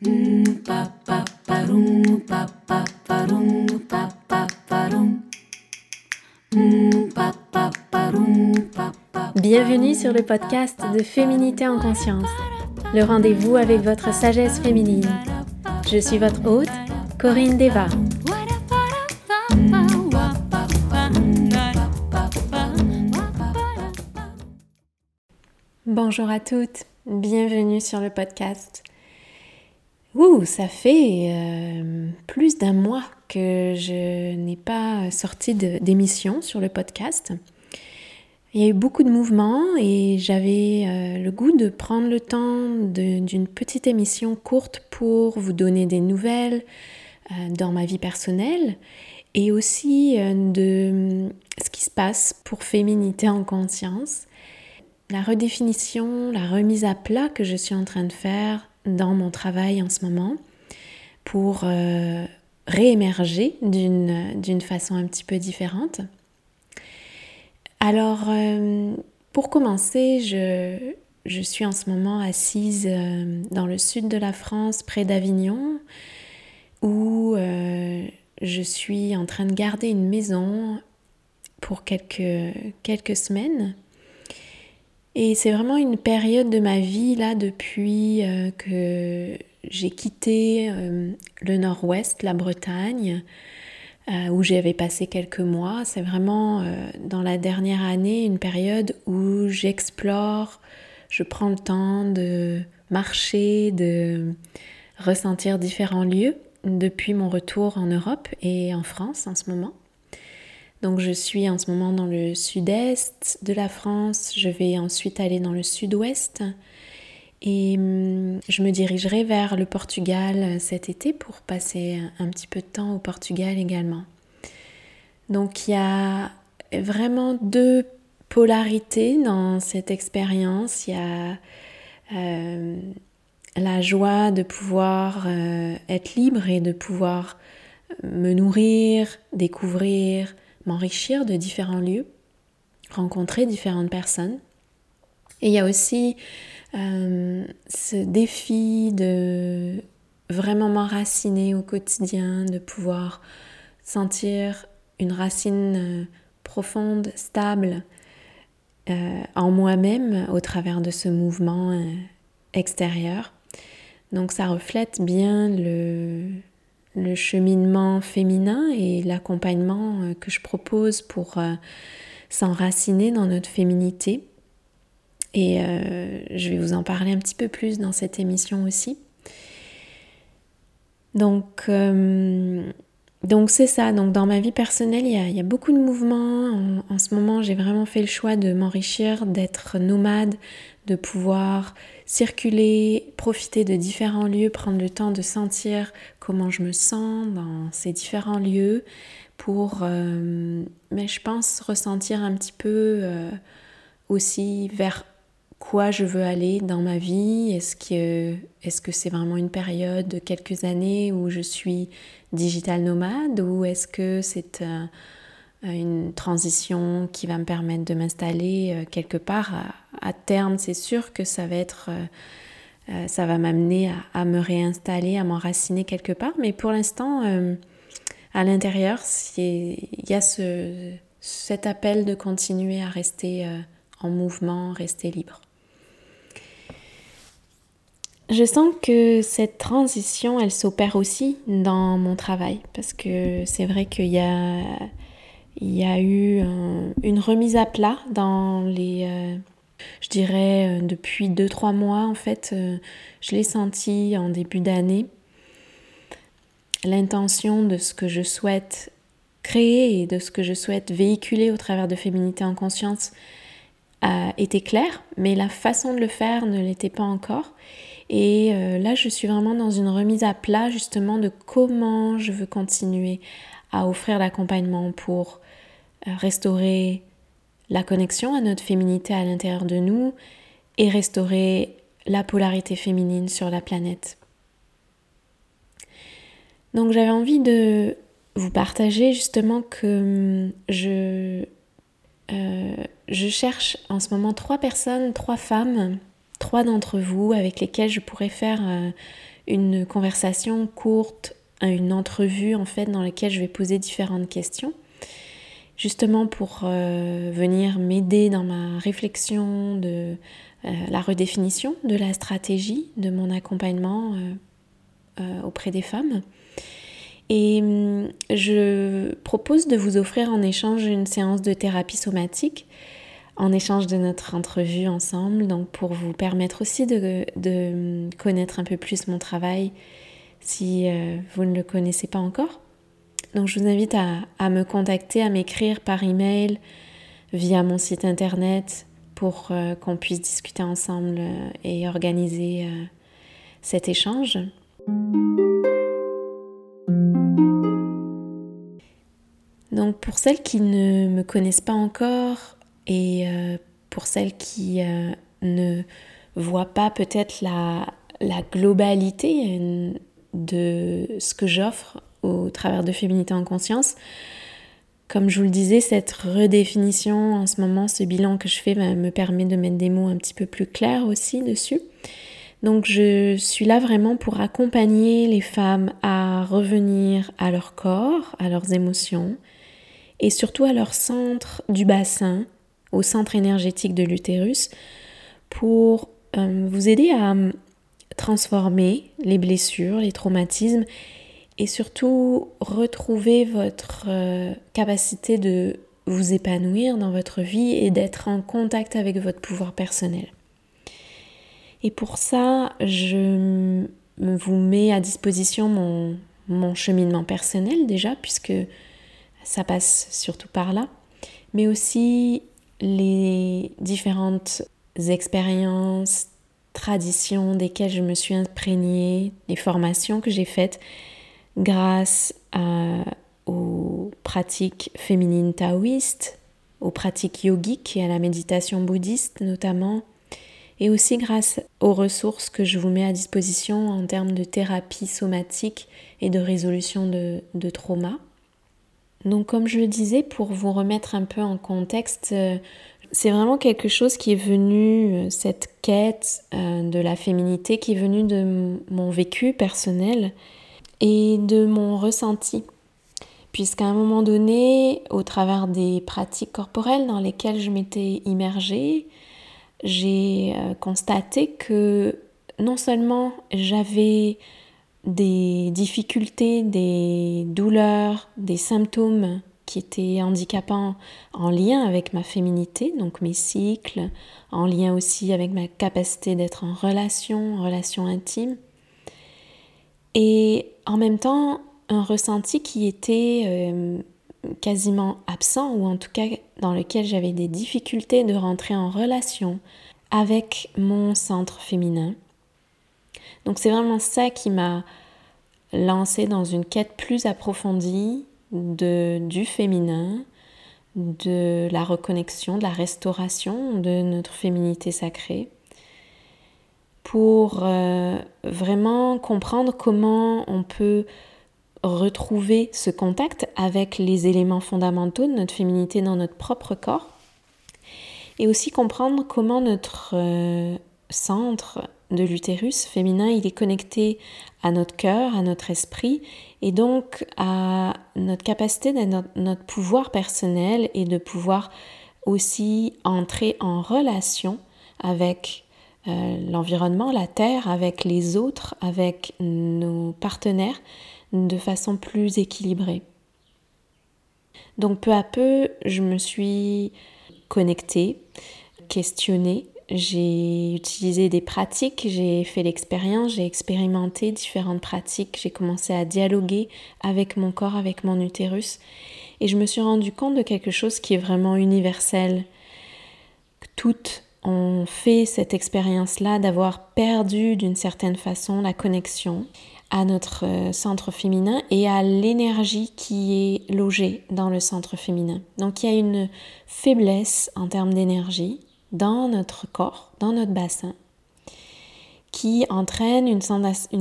Bienvenue sur le podcast de Féminité en conscience, le rendez-vous avec votre sagesse féminine. Je suis votre hôte, Corinne Deva. Bonjour à toutes, bienvenue sur le podcast. Ouh, ça fait euh, plus d'un mois que je n'ai pas sorti d'émission sur le podcast. Il y a eu beaucoup de mouvements et j'avais euh, le goût de prendre le temps d'une petite émission courte pour vous donner des nouvelles euh, dans ma vie personnelle et aussi de ce qui se passe pour Féminité en conscience la redéfinition, la remise à plat que je suis en train de faire dans mon travail en ce moment pour euh, réémerger d'une façon un petit peu différente. Alors, euh, pour commencer, je, suis en ce moment assise euh, dans le sud de la France, près d'Avignon, où je suis en train de garder une maison pour quelques semaines et c'est vraiment une période de ma vie là depuis euh, que j'ai quitté euh, le nord-ouest, la Bretagne, euh, où j'avais passé quelques mois. C'est vraiment dans la dernière année une période où j'explore, je prends le temps de marcher, de ressentir différents lieux depuis mon retour en Europe et en France en ce moment. Donc je suis en ce moment dans le sud-est de la France, je vais ensuite aller dans le sud-ouest et hum, je me dirigerai vers le Portugal cet été pour passer un petit peu de temps au Portugal également. Donc il y a vraiment deux polarités dans cette expérience. Il y a euh, la joie de pouvoir euh, être libre et de pouvoir me nourrir, découvrir, m'enrichir de différents lieux, rencontrer différentes personnes. Et il y a aussi euh, ce défi de vraiment m'enraciner au quotidien, de pouvoir sentir une racine euh, profonde, stable euh, en moi-même au travers de ce mouvement extérieur. Donc ça reflète bien le, le cheminement féminin et l'accompagnement euh, que je propose pour euh, s'enraciner dans notre féminité. Et euh, je vais vous en parler un petit peu plus dans cette émission aussi. Donc, c'est ça. Donc dans ma vie personnelle, il y a, beaucoup de mouvements. en ce moment, j'ai vraiment fait le choix de m'enrichir, d'être nomade, de pouvoir circuler, profiter de différents lieux, prendre le temps de sentir comment je me sens dans ces différents lieux pour, euh, mais je pense, ressentir un petit peu euh, aussi vers quoi je veux aller dans ma vie. Est-ce que est-ce que c'est vraiment une période de quelques années où je suis digital nomade ou est-ce que c'est euh, une transition qui va me permettre de m'installer quelque part à terme, c'est sûr que ça va être, euh, euh, ça va m'amener à, me réinstaller, à m'enraciner quelque part. Mais pour l'instant, euh, à l'intérieur, il y a ce, cet appel de continuer à rester en mouvement, rester libre. Je sens que cette transition, elle s'opère aussi dans mon travail, parce que c'est vrai qu'il y a, il y a eu une remise à plat dans les je dirais euh, depuis 2-3 mois en fait, euh, je l'ai senti en début d'année. L'intention de ce que je souhaite créer et de ce que je souhaite véhiculer au travers de Féminité en conscience été claire, mais la façon de le faire ne l'était pas encore. Et euh, là, je suis vraiment dans une remise à plat justement de comment je veux continuer à offrir l'accompagnement pour restaurer la connexion à notre féminité à l'intérieur de nous et restaurer la polarité féminine sur la planète. Donc j'avais envie de vous partager justement que hum, je, euh, je cherche en ce moment trois personnes, trois femmes, trois d'entre vous avec lesquelles je pourrais faire euh, une conversation courte, une entrevue en fait dans laquelle je vais poser différentes questions justement pour euh, venir m'aider dans ma réflexion de euh, la redéfinition de la stratégie de mon accompagnement euh, auprès des femmes. Et hum, je propose de vous offrir en échange une séance de thérapie somatique en échange de notre entrevue ensemble, donc pour vous permettre aussi de, de connaître un peu plus mon travail si vous ne le connaissez pas encore. Donc je vous invite à, me contacter, à m'écrire par email, via mon site internet pour euh, qu'on puisse discuter ensemble euh, et organiser euh, cet échange. Donc pour celles qui ne me connaissent pas encore et pour celles qui ne voient pas peut-être la, la globalité de ce que j'offre au travers de Féminité en conscience. Comme je vous le disais, cette redéfinition en ce moment, ce bilan que je fais me permet de mettre des mots un petit peu plus clairs aussi dessus. Donc je suis là vraiment pour accompagner les femmes à revenir à leur corps, à leurs émotions et surtout à leur centre du bassin, au centre énergétique de l'utérus, pour euh, vous aider à transformer les blessures, les traumatismes et surtout retrouver votre euh, capacité de vous épanouir dans votre vie et d'être en contact avec votre pouvoir personnel. Et pour ça, je vous mets à disposition mon, mon cheminement personnel déjà, puisque ça passe surtout par là, mais aussi les différentes expériences, traditions desquelles je me suis imprégnée, les formations que j'ai faites grâce aux pratiques féminines taoïstes, aux pratiques yogiques et à la méditation bouddhiste notamment, et aussi grâce aux ressources que je vous mets à disposition en termes de thérapie somatique et de résolution de, de trauma. Donc comme je le disais, pour vous remettre un peu en contexte, euh, c'est vraiment quelque chose qui est venu, euh, cette quête euh, de la féminité qui est venue de mon vécu personnel et de mon ressenti. Puisqu'à un moment donné, au travers des pratiques corporelles dans lesquelles je m'étais immergée, j'ai euh, constaté que non seulement j'avais des difficultés, des douleurs, des symptômes qui étaient handicapants en lien avec ma féminité, donc mes cycles, en lien aussi avec ma capacité d'être en relation, en relation intime, et en même temps un ressenti qui était euh, quasiment absent ou en tout cas dans lequel j'avais des difficultés de rentrer en relation avec mon centre féminin. Donc c'est vraiment ça qui m'a lancé dans une quête plus approfondie de, du féminin, de la reconnexion, de la restauration de notre féminité sacrée pour euh, vraiment comprendre comment on peut retrouver ce contact avec les éléments fondamentaux de notre féminité dans notre propre corps et aussi comprendre comment notre euh, centre de l'utérus féminin il est connecté à notre cœur, à notre esprit et donc à notre capacité notre, notre pouvoir personnel et de pouvoir aussi entrer en relation avec l'environnement, la Terre, avec les autres, avec nos partenaires de façon plus équilibrée. Donc peu à peu, je me suis connectée, questionnée, j'ai utilisé des pratiques, j'ai fait l'expérience, j'ai expérimenté différentes pratiques, j'ai commencé à dialoguer avec mon corps, avec mon utérus, et je me suis rendu compte de quelque chose qui est vraiment universel. Toutes fait cette expérience-là d'avoir perdu d'une certaine façon la connexion à notre euh, centre féminin et à l'énergie qui est logée dans le centre féminin. Donc il y a une faiblesse en termes d'énergie dans notre corps, dans notre bassin, qui entraîne une,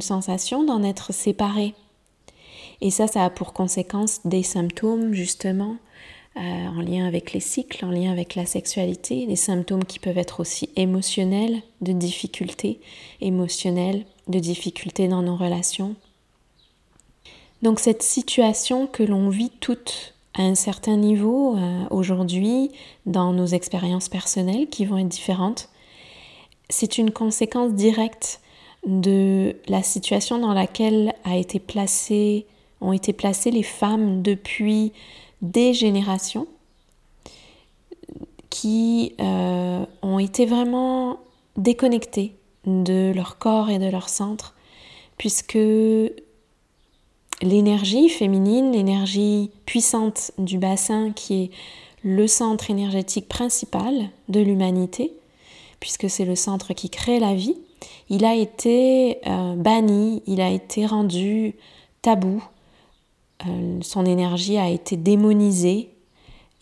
sensation d'en être séparé. Et ça, ça a pour conséquence des symptômes justement en lien avec les cycles, en lien avec la sexualité, des symptômes qui peuvent être aussi émotionnels, de difficultés émotionnelles, de difficultés dans nos relations. Donc cette situation que l'on vit toutes à un certain niveau aujourd'hui dans nos expériences personnelles qui vont être différentes, c'est une conséquence directe de la situation dans laquelle a été ont été placées les femmes depuis des générations qui euh, ont été vraiment déconnectées de leur corps et de leur centre, puisque l'énergie féminine, l'énergie puissante du bassin qui est le centre énergétique principal de l'humanité, puisque c'est le centre qui crée la vie, il a été euh, banni, il a été rendu tabou, euh, son énergie a été démonisée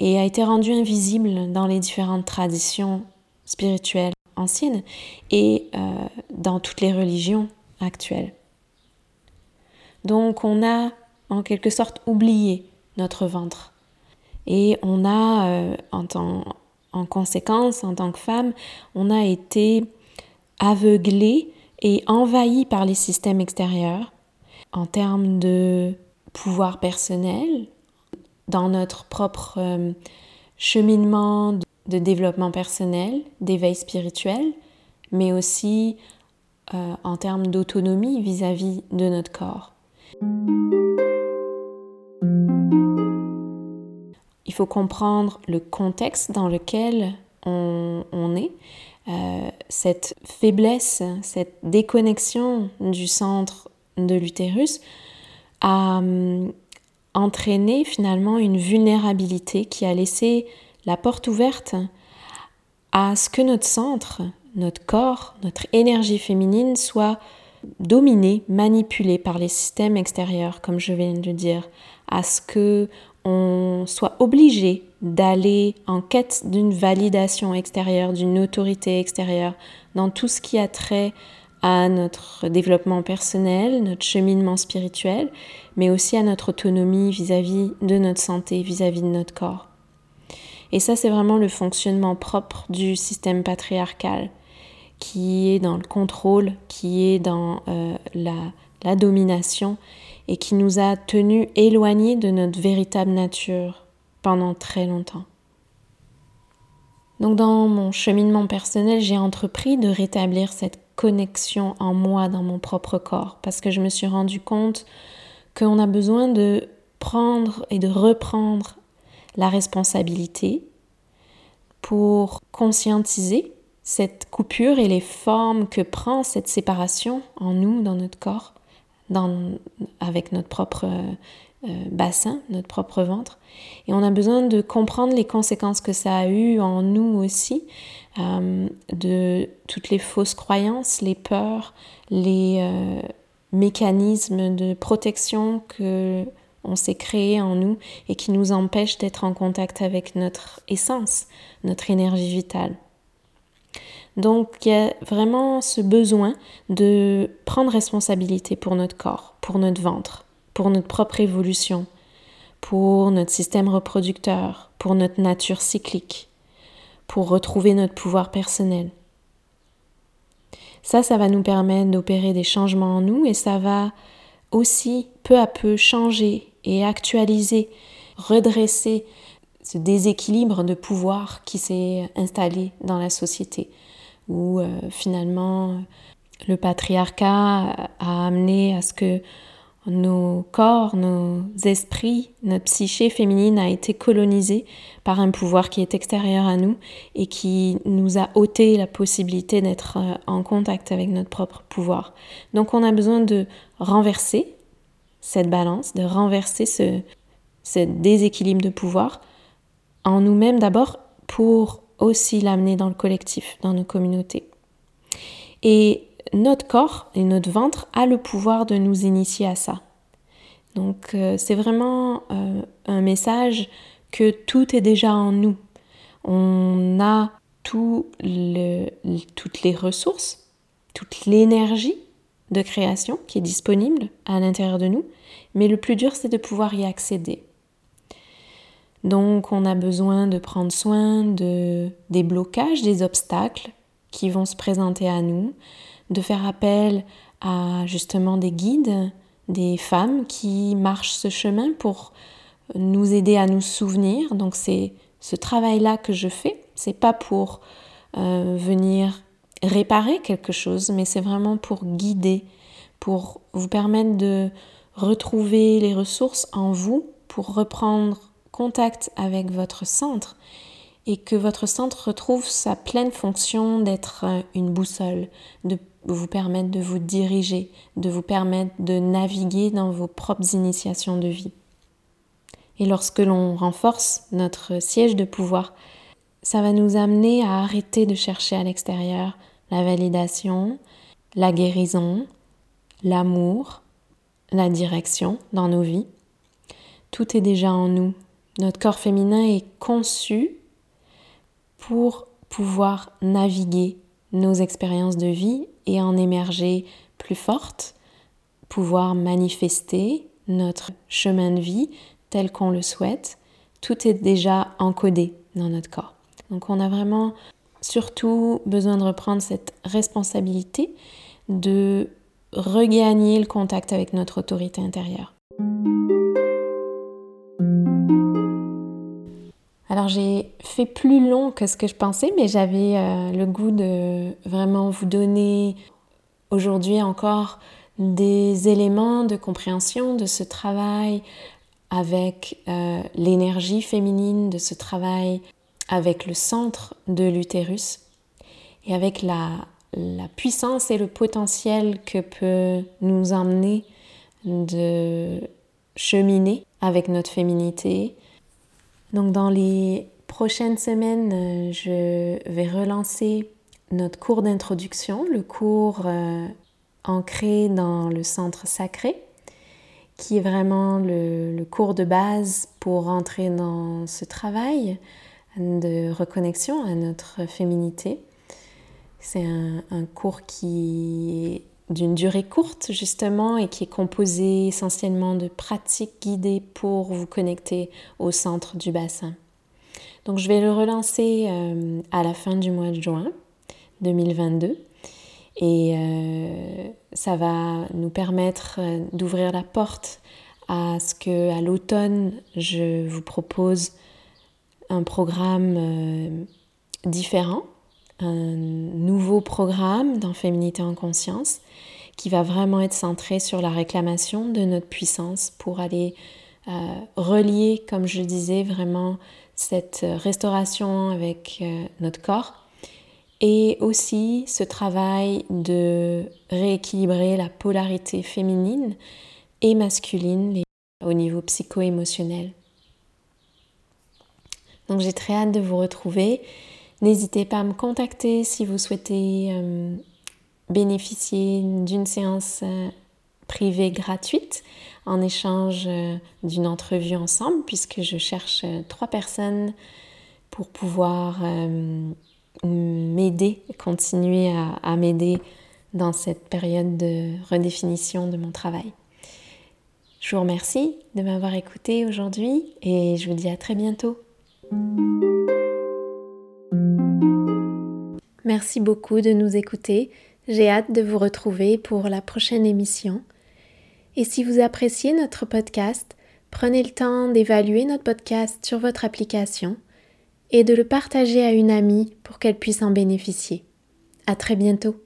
et a été rendue invisible dans les différentes traditions spirituelles anciennes et euh, dans toutes les religions actuelles. Donc on a en quelque sorte oublié notre ventre et on a en, en conséquence en tant que femme, on a été aveuglé et envahi par les systèmes extérieurs en termes de pouvoir personnel, dans notre propre euh, cheminement de développement personnel, d'éveil spirituel, mais aussi euh, en termes d'autonomie vis-à-vis de notre corps. Il faut comprendre le contexte dans lequel on est euh, cette faiblesse, cette déconnexion du centre de l'utérus a hum, entraîné finalement une vulnérabilité qui a laissé la porte ouverte à ce que notre centre, notre corps, notre énergie féminine soit dominé, manipulé par les systèmes extérieurs, comme je viens de dire, à ce que on soit obligé d'aller en quête d'une validation extérieure, d'une autorité extérieure dans tout ce qui a trait à notre développement personnel, notre cheminement spirituel, mais aussi à notre autonomie vis-à-vis de notre santé, vis-à-vis de notre corps. Et ça, c'est vraiment le fonctionnement propre du système patriarcal, qui est dans le contrôle, qui est dans euh, la, la domination et qui nous a tenus éloignés de notre véritable nature pendant très longtemps. Donc dans mon cheminement personnel, j'ai entrepris de rétablir cette connexion en moi, dans mon propre corps, parce que je me suis rendu compte qu'on a besoin de prendre et de reprendre la responsabilité pour conscientiser cette coupure et les formes que prend cette séparation en nous, dans notre corps, avec notre propre bassin, notre propre ventre. Et on a besoin de comprendre les conséquences que ça a eu en nous aussi, euh, de toutes les fausses croyances, les peurs, les euh, mécanismes de protection que on s'est créé en nous et qui nous empêchent d'être en contact avec notre essence, notre énergie vitale. Donc il y a vraiment ce besoin de prendre responsabilité pour notre corps, pour notre ventre, pour notre propre évolution, pour notre système reproducteur, pour notre nature cyclique, pour retrouver notre pouvoir personnel. Ça, ça va nous permettre d'opérer des changements en nous et ça va aussi peu à peu changer et actualiser, redresser ce déséquilibre de pouvoir qui s'est installé dans la société où euh, finalement le patriarcat a amené à ce que nos corps, nos esprits, notre psyché féminine a été colonisée par un pouvoir qui est extérieur à nous et qui nous a ôté la possibilité d'être euh, en contact avec notre propre pouvoir. Donc on a besoin de renverser cette balance, de renverser ce, déséquilibre de pouvoir en nous-mêmes d'abord pour aussi l'amener dans le collectif, dans nos communautés. Notre corps et notre ventre a le pouvoir de nous initier à ça. Donc euh, c'est vraiment euh, un message que tout est déjà en nous. On a toutes les ressources, toute l'énergie de création qui est disponible à l'intérieur de nous, mais le plus dur c'est de pouvoir y accéder. Donc on a besoin de prendre soin de, des blocages, des obstacles qui vont se présenter à nous, de faire appel à justement des guides, des femmes qui marchent ce chemin pour nous aider à nous souvenir. Donc c'est ce travail-là que je fais. C'est pas pour euh, venir réparer quelque chose, mais c'est vraiment pour guider, pour vous permettre de retrouver les ressources en vous, pour reprendre contact avec votre centre et que votre centre retrouve sa pleine fonction d'être euh, une boussole, de vous permettre de vous diriger, de vous permettre de naviguer dans vos propres initiations de vie. Et lorsque l'on renforce notre siège de pouvoir, ça va nous amener à arrêter de chercher à l'extérieur la validation, la guérison, l'amour, la direction dans nos vies. Tout est déjà en nous. Notre corps féminin est conçu pour pouvoir naviguer nos expériences de vie et en émerger plus fortes, pouvoir manifester notre chemin de vie tel qu'on le souhaite, tout est déjà encodé dans notre corps. Donc on a vraiment surtout besoin de reprendre cette responsabilité de regagner le contact avec notre autorité intérieure. Alors j'ai fait plus long que ce que je pensais, mais j'avais euh, le goût de vraiment vous donner aujourd'hui encore des éléments de compréhension de ce travail avec euh, l'énergie féminine, de ce travail avec le centre de l'utérus et avec la, la puissance et le potentiel que peut nous emmener de cheminer avec notre féminité, donc dans les prochaines semaines, euh, je vais relancer notre cours d'introduction, le cours euh, ancré dans le centre sacré, qui est vraiment le, cours de base pour entrer dans ce travail de reconnexion à notre féminité. C'est un, un, cours qui d'une durée courte justement et qui est composé essentiellement de pratiques guidées pour vous connecter au centre du bassin. Donc je vais le relancer euh, à la fin du mois de juin 2022 et euh, ça va nous permettre euh, d'ouvrir la porte à ce que à l'automne je vous propose un programme différent un nouveau programme dans Féminité en conscience qui va vraiment être centré sur la réclamation de notre puissance pour aller euh, relier, comme je disais, vraiment cette restauration avec euh, notre corps et aussi ce travail de rééquilibrer la polarité féminine et masculine au niveau psycho-émotionnel. Donc j'ai très hâte de vous retrouver N'hésitez pas à me contacter si vous souhaitez euh, bénéficier d'une séance euh, privée gratuite en échange euh, d'une entrevue ensemble puisque je cherche trois personnes pour pouvoir m'aider, continuer à, à m'aider dans cette période de redéfinition de mon travail. Je vous remercie de m'avoir écouté aujourd'hui et je vous dis à très bientôt. Merci beaucoup de nous écouter. J'ai hâte de vous retrouver pour la prochaine émission. Et si vous appréciez notre podcast, prenez le temps d'évaluer notre podcast sur votre application et de le partager à une amie pour qu'elle puisse en bénéficier. À très bientôt.